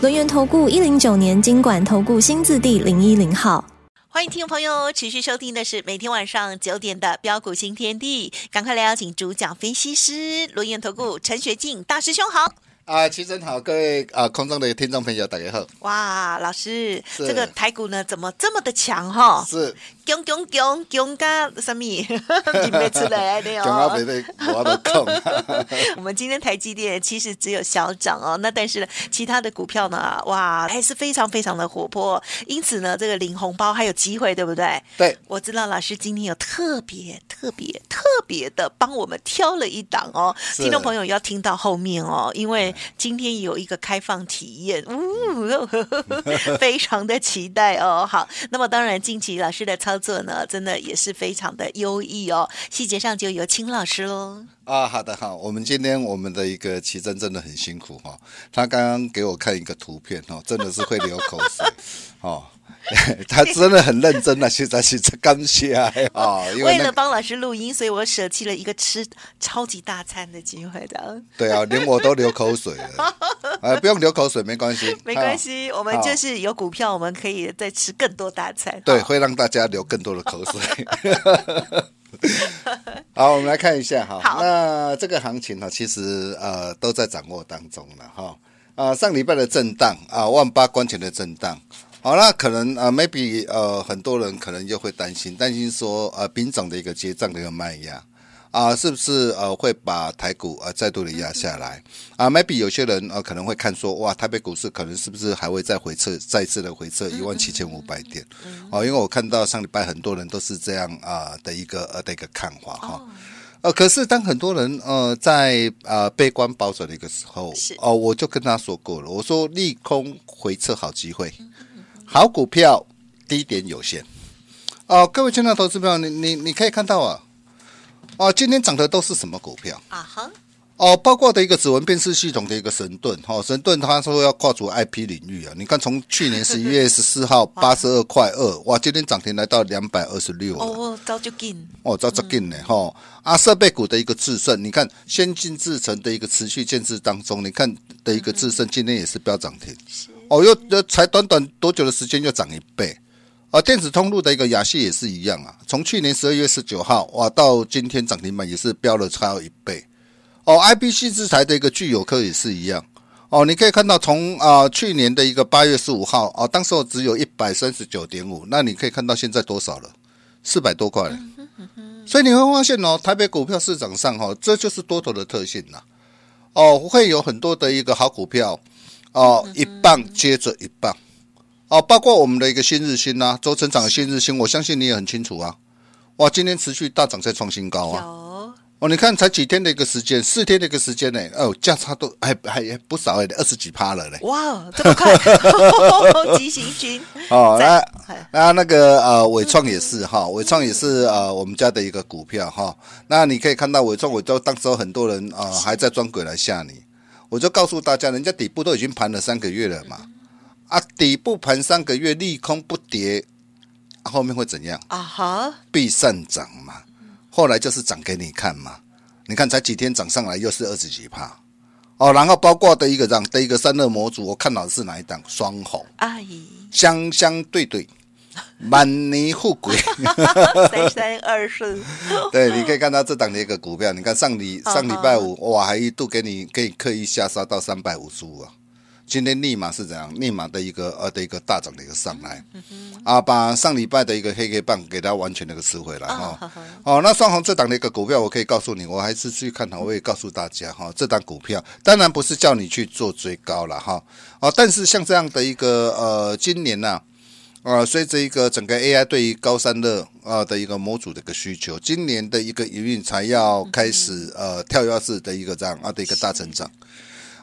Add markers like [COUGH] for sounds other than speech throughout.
轮源投顾一零九年金管投顾新字第零一零号，欢迎听众朋友持续收听的是每天晚上九点的标股新天地，赶快来邀请主讲分析师轮源投顾陈学进大师兄好。啊，齐真好，各位啊，空中的听众朋友，大家好。哇，老师，这个台股呢，怎么这么的强哈？是，强强强强加什么？[LAUGHS] 你没出来的哦。我都空。[LAUGHS] 我们今天台积电其实只有小涨哦，那但是呢，其他的股票呢，哇，还是非常非常的活泼。因此呢，这个领红包还有机会，对不对？对。我知道老师今天有特别特别特别的帮我们挑了一档哦，听众朋友要听到后面哦，因为。今天有一个开放体验，呜，[LAUGHS] 非常的期待哦。好，那么当然，近期老师的操作呢，真的也是非常的优异哦。细节上就有青老师喽。啊，好的，好，我们今天我们的一个奇珍真的很辛苦哈、哦，他刚刚给我看一个图片哦，真的是会流口水哦。[LAUGHS] 他真的很认真啊，现在是在感谢啊，哦，为了帮老师录音，所以我舍弃了一个吃超级大餐的机会的。对啊，连我都流口水了。啊，[LAUGHS] 不用流口水，没关系，没关系，我们就是有股票，我们可以再吃更多大餐。对，会让大家流更多的口水。[LAUGHS] 好，我们来看一下哈。好，那这个行情呢，其实呃都在掌握当中了哈。啊，上礼拜的震荡啊，万八关前的震荡。好，那可能呃，maybe 呃，很多人可能又会担心，担心说呃，品种的一个结账的一个卖压啊，是不是呃会把台股呃再度的压下来啊？maybe 有些人呃可能会看说，哇，台北股市可能是不是还会再回撤，再次的回撤一万七千五百点？哦，因为我看到上礼拜很多人都是这样啊的一个呃的一个看法哈。呃，可是当很多人呃在呃悲观保守的一个时候，哦，我就跟他说过了，我说利空回撤好机会。好股票低点有限。哦，各位亲爱的投资朋友，你你你可以看到啊，哦，今天涨的都是什么股票？啊？哈，哦，包括的一个指纹辨识系统的一个神盾，哈、哦，神盾他说要跨足 IP 领域啊，你看从去年 [LAUGHS] 十一月十四号八十二块二，哇，今天涨停来到两百二十六哦，早就进，哦，早就进呢，哈、嗯，啊，设备股的一个致胜，你看先进制成的一个持续建制当中，你看的一个致胜今天也是飙涨停。是哦，又才短短多久的时间，又涨一倍，啊，电子通路的一个亚细也是一样啊，从去年十二月十九号哇，到今天涨停板也是飙了超一倍，哦，IPC 制裁的一个聚友科也是一样，哦，你可以看到从啊去年的一个八月十五号啊，当时候只有一百三十九点五，那你可以看到现在多少了？四百多块，所以你会发现哦，台北股票市场上哈，这就是多头的特性呐，哦，会有很多的一个好股票。哦，一棒接着一棒，哦，包括我们的一个新日新啊，周成长的新日新，我相信你也很清楚啊。哇，今天持续大涨，在创新高啊！哦，你看才几天的一个时间，四天的一个时间呢？哦，价差都还还不少哎，二十几趴了嘞！哇，这么快，[LAUGHS] 急行军哦，那那那个呃，伟创也是哈，伟创也是呃，我们家的一个股票哈。那你可以看到伟创，我都当时候很多人啊还在装鬼来吓你。我就告诉大家，人家底部都已经盘了三个月了嘛，啊，底部盘三个月，利空不跌，后面会怎样？啊哈，必上涨嘛。后来就是涨给你看嘛，你看才几天涨上来又是二十几趴，哦，然后包括的一个这样的一个散热模组，我看到的是哪一档？双红，阿姨，相相对对。满泥富贵，[LAUGHS] 三三二四。[LAUGHS] 对，你可以看到这档的一个股票，你看上礼上礼拜五，哇，还一度给你可以刻意下杀到三百五十五啊，今天立马是怎样？立马的一个呃的一个大涨的一个上来，啊，把上礼拜的一个黑黑棒给它完全的一个吃回来哈。哦，那双红这档的一个股票，我可以告诉你，我还是去看好，我也告诉大家哈，这档股票当然不是叫你去做追高了哈，哦，但是像这样的一个呃，今年呢。啊，随着一个整个 AI 对于高散热啊的一个模组的一个需求，今年的一个营运才要开始呃跳跃式的一个这样啊的一个大成长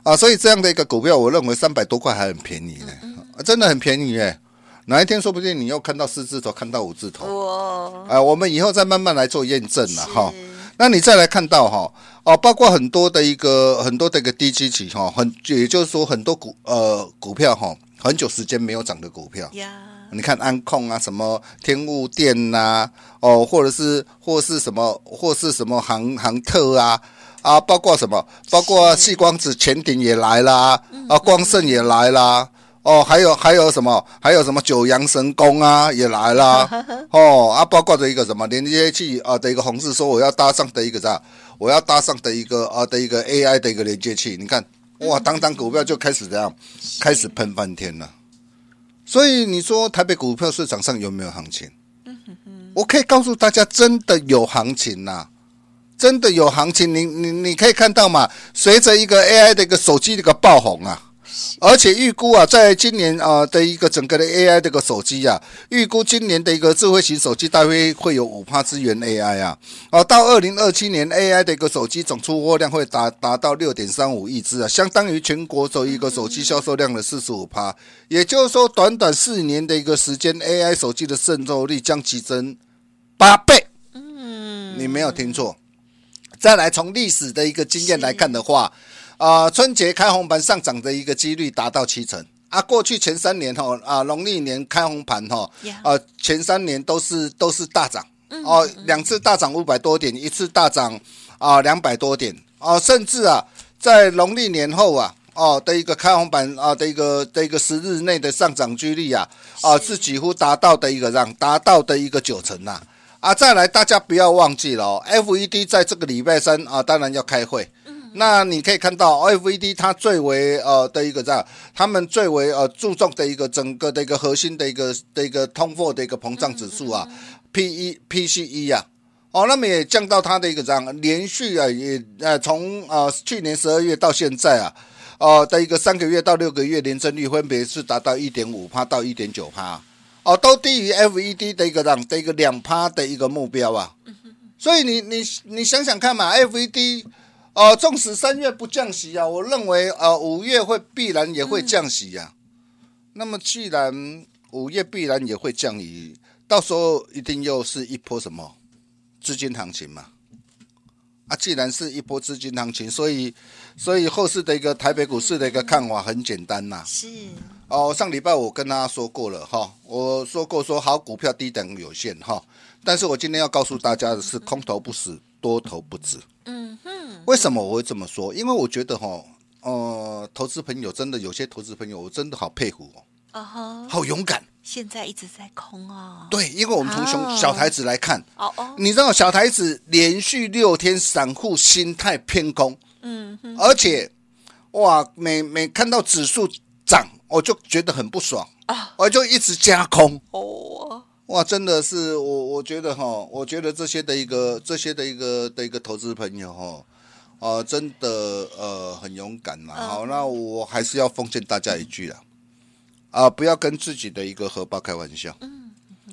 啊，所以这样的一个股票，我认为三百多块还很便宜呢真的很便宜耶。哪一天说不定你又看到四字头，看到五字头。哇！啊，我们以后再慢慢来做验证了哈。那你再来看到哈，哦，包括很多的一个很多的一个低基期哈，很也就是说很多股呃股票哈，很久时间没有涨的股票。呀，你看安控啊，什么天物电呐，哦，或者是或是什么或是什么航航特啊啊，包括什么，包括细光子潜艇也来啦，啊，光盛也来啦。哦，还有还有什么？还有什么九阳神功啊，也来啦。[LAUGHS] 哦啊，包括的一个什么连接器啊的一个红字说我要搭上的一个啥？我要搭上的一个啊的一个 AI 的一个连接器。你看，哇，当当股票就开始这样，开始喷翻天了。所以你说台北股票市场上有没有行情？我可以告诉大家，真的有行情呐、啊，真的有行情。你你你可以看到嘛，随着一个 AI 的一个手机的一个爆红啊。而且预估啊，在今年啊的一个整个的 AI 这个手机啊，预估今年的一个智慧型手机大约会有五趴资源 AI 啊，哦，到二零二七年 AI 的一个手机总出货量会达达到六点三五亿只啊，相当于全国首一个手机销售量的四十五趴，也就是说，短短四年的一个时间，AI 手机的渗透率将激增八倍。嗯，你没有听错。再来从历史的一个经验来看的话。啊、呃，春节开红盘上涨的一个几率达到七成啊！过去前三年哈啊，农历年开红盘哈啊，前三年都是都是大涨哦，两次大涨五百多点，一次大涨啊两百多点哦，甚至啊，在农历年后啊哦的一个开红盘啊的一个的一个十日内的上涨几率啊啊是几乎达到的一个让达到的一个九成呐啊！再来，大家不要忘记了哦，FED 在这个礼拜三啊，当然要开会。那你可以看到，FED 它最为呃的一个这样，他们最为呃注重的一个整个的一个核心的一个的一个通货的一个膨胀指数啊，P E P C E 啊，哦，那么也降到它的一个这样，连续啊也呃从呃去年十二月到现在啊，呃的一个三个月到六个月年增率分别是达到一点五趴到一点九趴，哦，都低于 FED 的一个这样的一个两趴的一个目标啊，所以你你你想想看嘛，FED。哦，纵使三月不降息啊，我认为呃五月会必然也会降息呀、啊。嗯、那么既然五月必然也会降息，到时候一定又是一波什么资金行情嘛？啊，既然是一波资金行情，所以所以后市的一个台北股市的一个看法很简单呐、啊。是。哦，上礼拜我跟大家说过了哈，我说过说好股票低等有限哈，但是我今天要告诉大家的是空头不死，多头不止。嗯哼。为什么我会这么说？因为我觉得哈，呃，投资朋友真的有些投资朋友，我真的好佩服哦，啊哈，好勇敢。现在一直在空哦。对，因为我们从熊小台子来看，哦哦，你知道小台子连续六天散户心态偏空，嗯哼，而且哇，每每看到指数涨，我就觉得很不爽啊，我就一直加空哦。哇，真的是我，我觉得哈，我觉得这些的一个，这些的一个的一个投资朋友哈。呃，真的呃很勇敢嘛。好，那我还是要奉劝大家一句啦，啊、呃，不要跟自己的一个荷包开玩笑。嗯。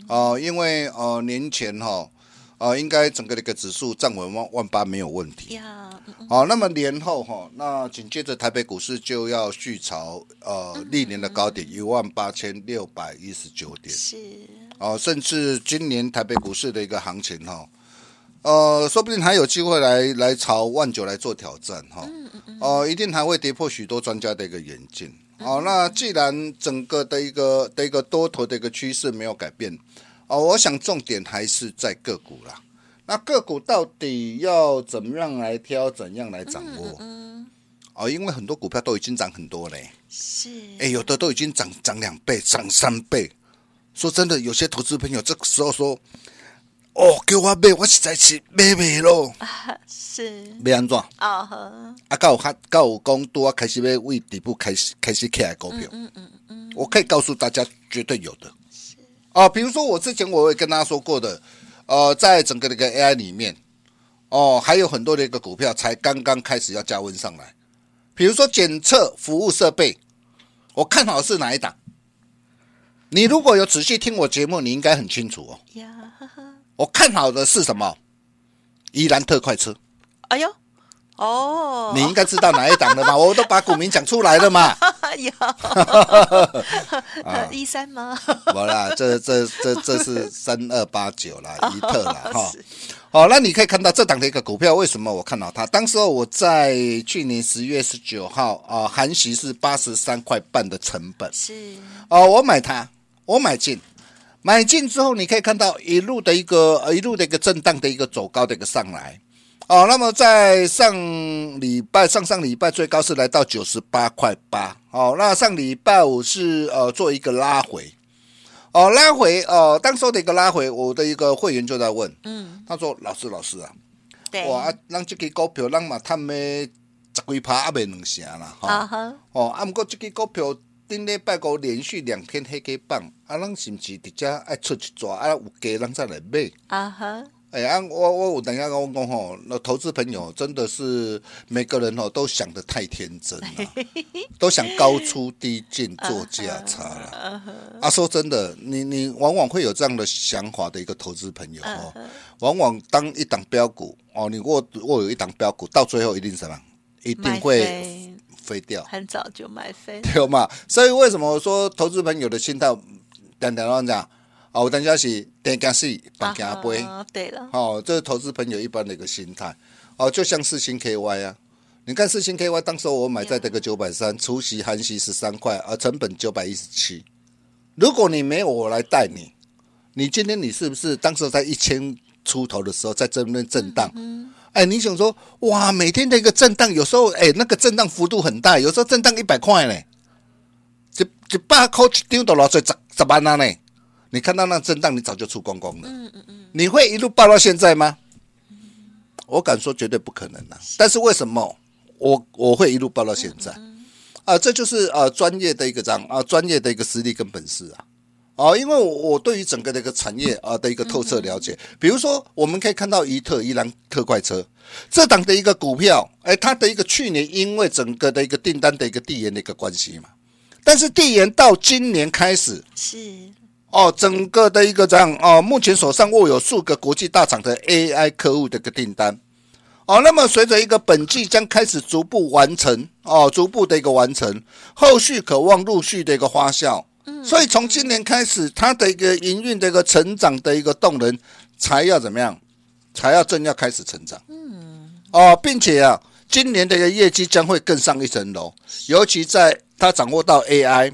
哦、呃，因为呃年前哈，呃应该整个的一个指数站稳万万八没有问题。呀。好，那么年后哈，那紧接着台北股市就要续朝呃历年的高点一万八千六百一十九点。是。哦、呃，甚至今年台北股市的一个行情哈。呃，说不定还有机会来来朝万九来做挑战哈。哦、呃，一定还会跌破许多专家的一个眼镜。哦、呃，那既然整个的一个的一个多头的一个趋势没有改变，哦、呃，我想重点还是在个股啦。那个股到底要怎么样来挑，怎样来掌握？哦、呃，因为很多股票都已经涨很多嘞。是。哎，有的都已经涨涨两倍，涨三倍。说真的，有些投资朋友这个时候说。哦，给我买，我实在是买不咯。啊，是。要安怎？啊呵。啊，刚有看，刚有讲，多啊，开始要为底部开始开始起来股票。嗯嗯嗯。我可以告诉大家，绝对有的。是。啊，比如说我之前我也跟大家说过的，呃，在整个那个 AI 里面，哦，还有很多的一个股票才刚刚开始要加温上来。比如说检测服务设备，我看好是哪一档？你如果有仔细听我节目，你应该很清楚哦。呀。我看好的是什么？宜兰特快车。哎呦，哦，你应该知道哪一档的嘛？[LAUGHS] 我都把股名讲出来了嘛。[LAUGHS] 有，呃，[LAUGHS] 一三吗？我啦，这这这这是三二八九啦，一特啦哈。好，那你可以看到这档的一个股票，为什么我看到它？当时候我在去年十月十九号啊，含息是八十三块半的成本，是哦，我买它，我买进，买进之后你可以看到一路的一个呃一路的一个震荡的一个走高的一个上来。哦，那么在上礼拜、上上礼拜最高是来到九十八块八。哦，那上礼拜五是呃做一个拉回。哦，拉回哦，当时的一个拉回，我的一个会员就在问，嗯，他说：“老师，老师啊，对哇，让这个股票让嘛他们十几趴也未两成啦，哈、uh. 哦，啊，不过这个股票顶礼拜五连续两天黑 K 棒，啊，咱是不是直接爱出去抓啊？有价咱再来买，啊哈。”哎呀，我我有等下跟我讲吼，那投资朋友真的是每个人哦都想得太天真了，[LAUGHS] 都想高出低进做价差了。啊，说真的，你你往往会有这样的想法的一个投资朋友哦，往往当一档标股哦，你握握有一档标股，到最后一定什么？一定会飞掉，很早就买飞，[LAUGHS] 对嘛？所以为什么我说投资朋友的心态，等等我讲。哦，我等下是等加四，半加杯。对了，哦，这是投资朋友一般的一个心态。哦，就像四星 KY 啊，你看四星 KY，当时我买在这个九百三，除息含息十三块，而成本九百一十七。如果你没有我来带你，你今天你是不是当时在一千出头的时候在这边震荡？嗯，嗯，哎，你想说哇，每天的一个震荡，有时候哎那个震荡幅度很大，有时候震荡一百块呢，一一百块一丢到了最十十万了呢。你看到那震荡，你早就出光光了。嗯嗯嗯，你会一路爆到现在吗？我敢说绝对不可能了。但是为什么我我会一路爆到现在？啊，这就是呃专业的一个这样啊，专业的一个实力跟本事啊。哦，因为我我对于整个的一个产业啊的一个透彻了解。比如说，我们可以看到怡特、伊兰特快车这档的一个股票，哎，它的一个去年因为整个的一个订单的一个递延的一个关系嘛，但是递延到今年开始是。哦，整个的一个这样哦，目前手上握有数个国际大厂的 AI 客户的一个订单，哦，那么随着一个本季将开始逐步完成，哦，逐步的一个完成，后续渴望陆续的一个发酵，嗯，所以从今年开始，它的一个营运的一个成长的一个动能才要怎么样，才要正要开始成长，嗯，哦，并且啊，今年的一个业绩将会更上一层楼，尤其在它掌握到 AI。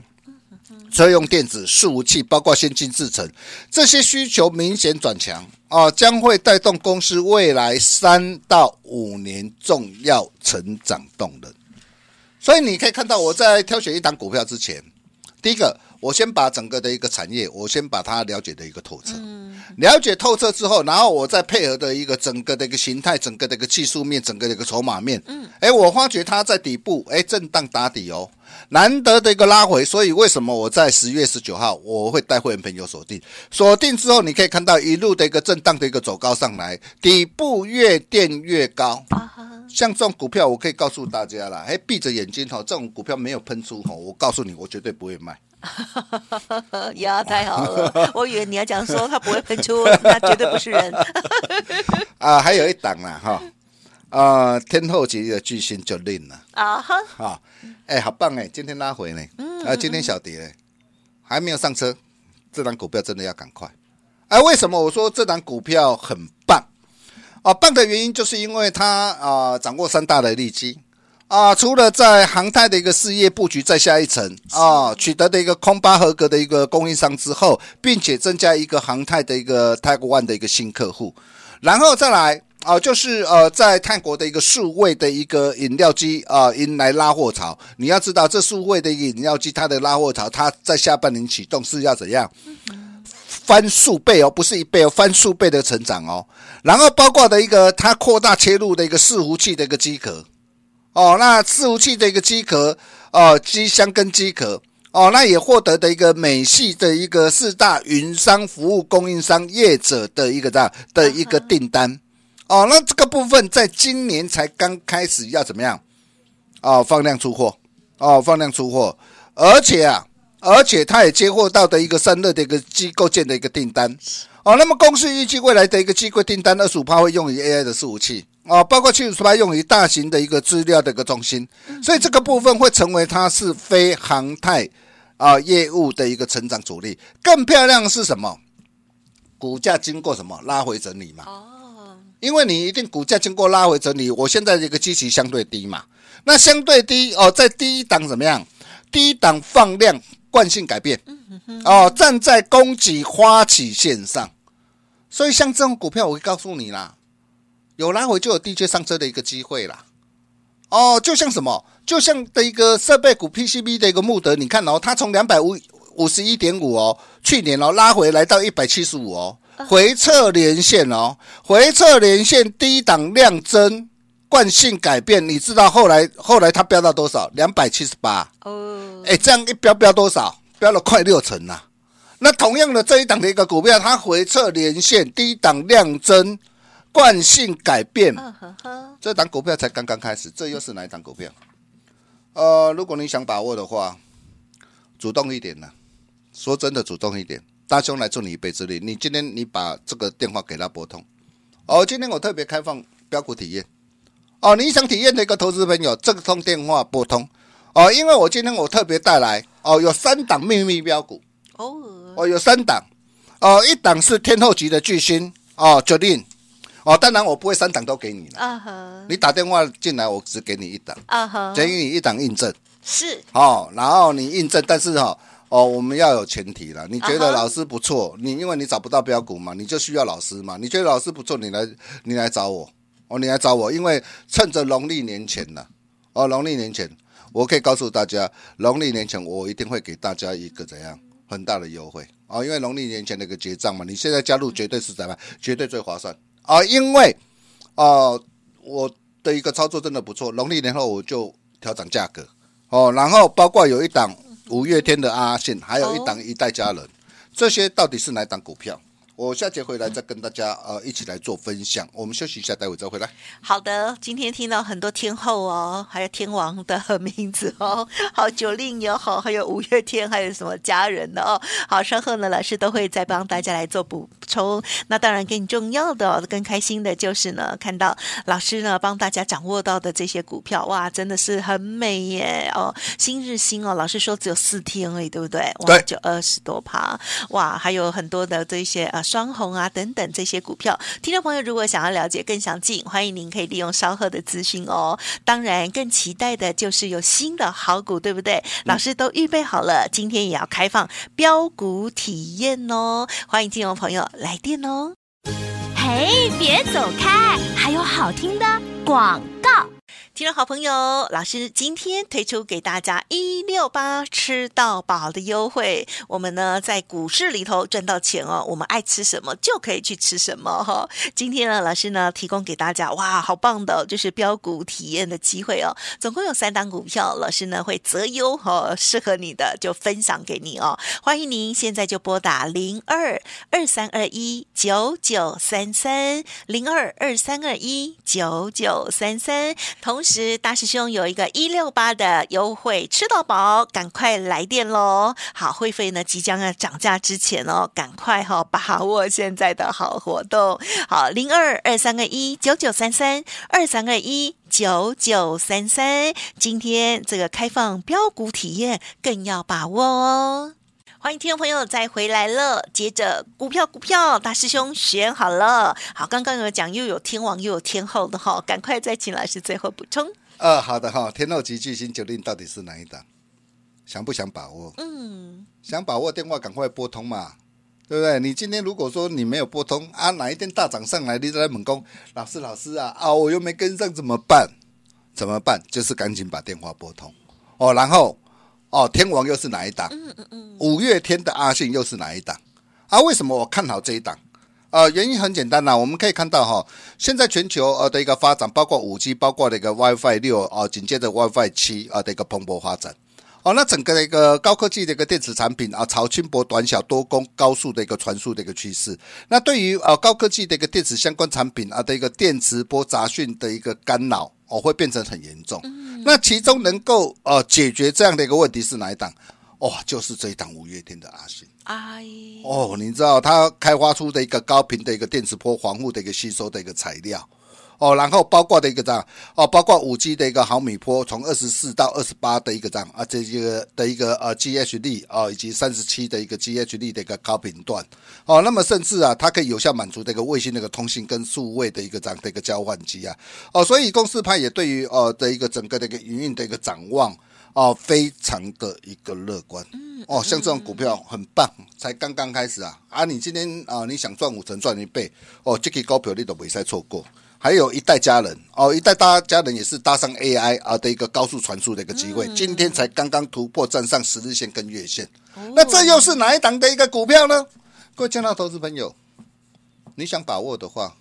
车用电子、伺服器，包括先进制程，这些需求明显转强。啊，将会带动公司未来三到五年重要成长动能。所以你可以看到，我在挑选一档股票之前，第一个，我先把整个的一个产业，我先把它了解的一个透彻。了解透彻之后，然后我再配合的一个整个的一个形态，整个的一个技术面，整个的一个筹码面。嗯，哎，我发觉它在底部，哎，震荡打底哦。难得的一个拉回，所以为什么我在十月十九号我会带会员朋友锁定？锁定之后，你可以看到一路的一个震荡的一个走高上来，底部越垫越高。像这种股票，我可以告诉大家了，哎，闭着眼睛哈，这种股票没有喷出哈，我告诉你，我绝对不会卖。[LAUGHS] 呀，太好了！[LAUGHS] 我以为你要讲说他不会喷出，那绝对不是人。[LAUGHS] 啊，还有一档呢，哈。啊、呃，天后级的巨星就令了啊哈，好，哎，好棒哎，今天拉回呢，嗯，啊，今天小跌呢，还没有上车，这档股票真的要赶快。哎，为什么我说这档股票很棒？啊，棒的原因就是因为它啊、呃、掌握三大的利基啊，除了在航太的一个事业布局再下一层啊，取得的一个空巴合格的一个供应商之后，并且增加一个航太的一个 Type One 的一个新客户，然后再来。啊、呃，就是呃，在泰国的一个数位的一个饮料机啊，迎来拉货潮。你要知道，这数位的一个饮料机，它的拉货潮，它在下半年启动是要怎样翻数倍哦，不是一倍哦，翻数倍的成长哦。然后包括的一个，它扩大切入的一个伺服器的一个机壳哦，那伺服器的一个机壳哦，机箱跟机壳哦，那也获得的一个美系的一个四大云商服务供应商业者的一个这样的一个订单。哦，那这个部分在今年才刚开始要怎么样？哦，放量出货，哦，放量出货，而且啊，而且他也接获到的一个散热的一个机构件的一个订单。哦，那么公司预计未来的一个机柜订单二十五趴会用于 AI 的伺服器，哦，包括七十八用于大型的一个资料的一个中心，所以这个部分会成为它是非航太啊业务的一个成长主力。更漂亮的是什么？股价经过什么拉回整理嘛？哦，因为你一定股价经过拉回整理，我现在这个基期相对低嘛，那相对低哦，在第一档怎么样？第一档放量，惯性改变，哦，站在供给花起线上，所以像这种股票，我会告诉你啦，有拉回就有低阶上车的一个机会啦。哦，就像什么，就像的一个设备股 PCB 的一个穆德，你看哦，它从两百五。五十一点五哦，去年哦拉回来到一百七十五哦，回撤连线哦，回撤连线低档量增，惯性改变，你知道后来后来它飙到多少？两百七十八哦，哎，这样一飙飙多少？飙了快六成呐、啊。那同样的这一档的一个股票，它回撤连线低档量增，惯性改变，这档股票才刚刚开始，这又是哪一档股票？呃，如果你想把握的话，主动一点呢。说真的，主动一点，大兄来助你一臂之力。你今天你把这个电话给他拨通，哦，今天我特别开放标股体验，哦，你想体验的一个投资朋友，这个通电话拨通，哦，因为我今天我特别带来，哦，有三档秘密标股，哦，哦，有三档，哦，一档是天后级的巨星，哦，Jolin，哦，当然我不会三档都给你了，啊哈，你打电话进来，我只给你一档，啊哈，给你一档印证，是，哦，然后你印证，但是哈、哦。哦，我们要有前提了。你觉得老师不错，你因为你找不到标股嘛，你就需要老师嘛。你觉得老师不错，你来你来找我。哦，你来找我，因为趁着农历年前呢，哦，农历年前，我可以告诉大家，农历年前我一定会给大家一个怎样很大的优惠。哦，因为农历年前那个结账嘛，你现在加入绝对是怎么样，绝对最划算啊，因为哦，我的一个操作真的不错，农历年后我就调整价格哦，然后包括有一档。五月天的阿信，还有一档一代佳人，这些到底是哪档股票？我下节回来再跟大家呃一起来做分享。我们休息一下，待会再回来。好的，今天听到很多天后哦，还有天王的名字哦，好九令也好，还有五月天，还有什么家人的哦。好，稍后呢，老师都会再帮大家来做补充。那当然更重要的、更开心的就是呢，看到老师呢帮大家掌握到的这些股票，哇，真的是很美耶哦。新日新哦，老师说只有四天而已，对不对？哇，就二十多趴，哇，还有很多的这些啊。双红啊，等等这些股票，听众朋友如果想要了解更详尽，欢迎您可以利用稍后的资讯哦。当然，更期待的就是有新的好股，对不对？老师都预备好了，今天也要开放标股体验哦。欢迎听众朋友来电哦。嘿，别走开，还有好听的广告。听众好朋友，老师今天推出给大家一六八吃到饱的优惠。我们呢在股市里头赚到钱哦，我们爱吃什么就可以去吃什么哈、哦。今天呢，老师呢提供给大家哇，好棒的，就是标股体验的机会哦。总共有三档股票，老师呢会择优哈，适合你的就分享给你哦。欢迎您现在就拨打零二二三二一九九三三零二二三二一九九三三，同时。大师兄有一个一六八的优惠，吃到饱，赶快来电喽！好，会费呢即将要涨价之前哦，赶快哈、哦、把握现在的好活动。好，零二二三二一九九三三二三二一九九三三，今天这个开放标股体验更要把握哦。欢迎听众朋友再回来了，接着股票股票，大师兄选好了。好，刚刚有讲又有天王又有天后的哈，赶快再请老师最后补充。呃，好的哈，天后级巨星 Jolin 到底是哪一档？想不想把握？嗯，想把握电话赶快拨通嘛，对不对？你今天如果说你没有拨通啊，哪一天大涨上来，你在猛攻，老师老师啊啊，我又没跟上怎么办？怎么办？就是赶紧把电话拨通哦，然后。哦，天王又是哪一档？嗯嗯嗯，五月天的阿信又是哪一档？啊，为什么我看好这一档？呃，原因很简单呐、啊，我们可以看到哈、哦，现在全球呃的一个发展，包括五 G，包括那个 WiFi 六啊，紧接着 WiFi 七啊的一个蓬勃发展。哦，那整个的一个高科技的一个电子产品啊，朝轻薄短小多功高速的一个传输的一个趋势。那对于呃高科技的一个电子相关产品啊的一个电磁波杂讯的一个干扰。哦，会变成很严重。嗯、那其中能够呃解决这样的一个问题是哪一档？哦，就是这一档五月天的阿信。哎，哦，你知道它开发出的一个高频的一个电磁波防护的一个吸收的一个材料。哦，然后包括的一个这样哦，包括五 G 的一个毫米波，从二十四到二十八的一个这样啊，这个的一个呃 GHD 啊，以及三十七的一个 GHD 的一个高频段。哦，那么甚至啊，它可以有效满足这个卫星的一个通信跟数位的一个这样的一个交换机啊。哦，所以公司派也对于呃的一个整个的一个营运的一个展望哦，非常的一个乐观。哦，像这种股票很棒，才刚刚开始啊。啊，你今天啊你想赚五成赚一倍哦，这个高票你都没再错过。还有一代家人哦，一代大家人也是搭上 AI 啊的一个高速传输的一个机会，嗯、今天才刚刚突破站上十日线跟月线，哦、那这又是哪一档的一个股票呢？各位亲爱的投资朋友，你想把握的话，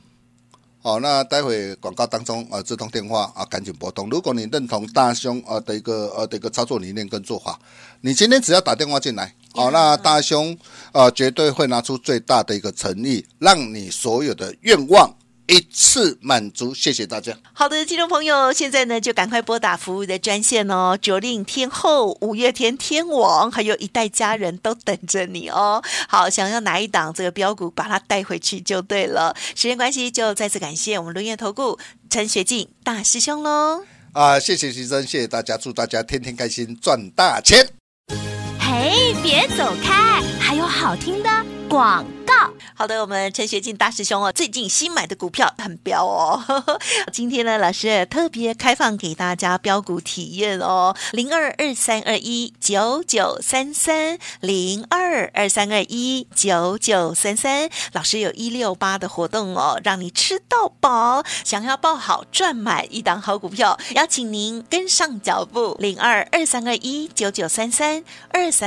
哦，那待会广告当中啊，这通电话啊，赶紧拨通。如果你认同大兄啊的一个呃的一个操作理念跟做法，你今天只要打电话进来，哦，那大兄啊绝对会拿出最大的一个诚意，让你所有的愿望。一次满足，谢谢大家。好的，听众朋友，现在呢就赶快拨打服务的专线哦，九令天后、五月天天王，还有一代家人都等着你哦。好，想要哪一档这个标股，把它带回去就对了。时间关系，就再次感谢我们伦元投顾陈学进大师兄喽。啊，谢谢徐生，谢谢大家，祝大家天天开心，赚大钱。哎，别走开，还有好听的广告。好的，我们陈学进大师兄哦，最近新买的股票很彪哦。[LAUGHS] 今天呢，老师特别开放给大家标股体验哦，零二二三二一九九三三零二二三二一九九三三。老师有一六八的活动哦，让你吃到饱。想要报好赚满一档好股票，邀请您跟上脚步，零二二三二一九九三三二三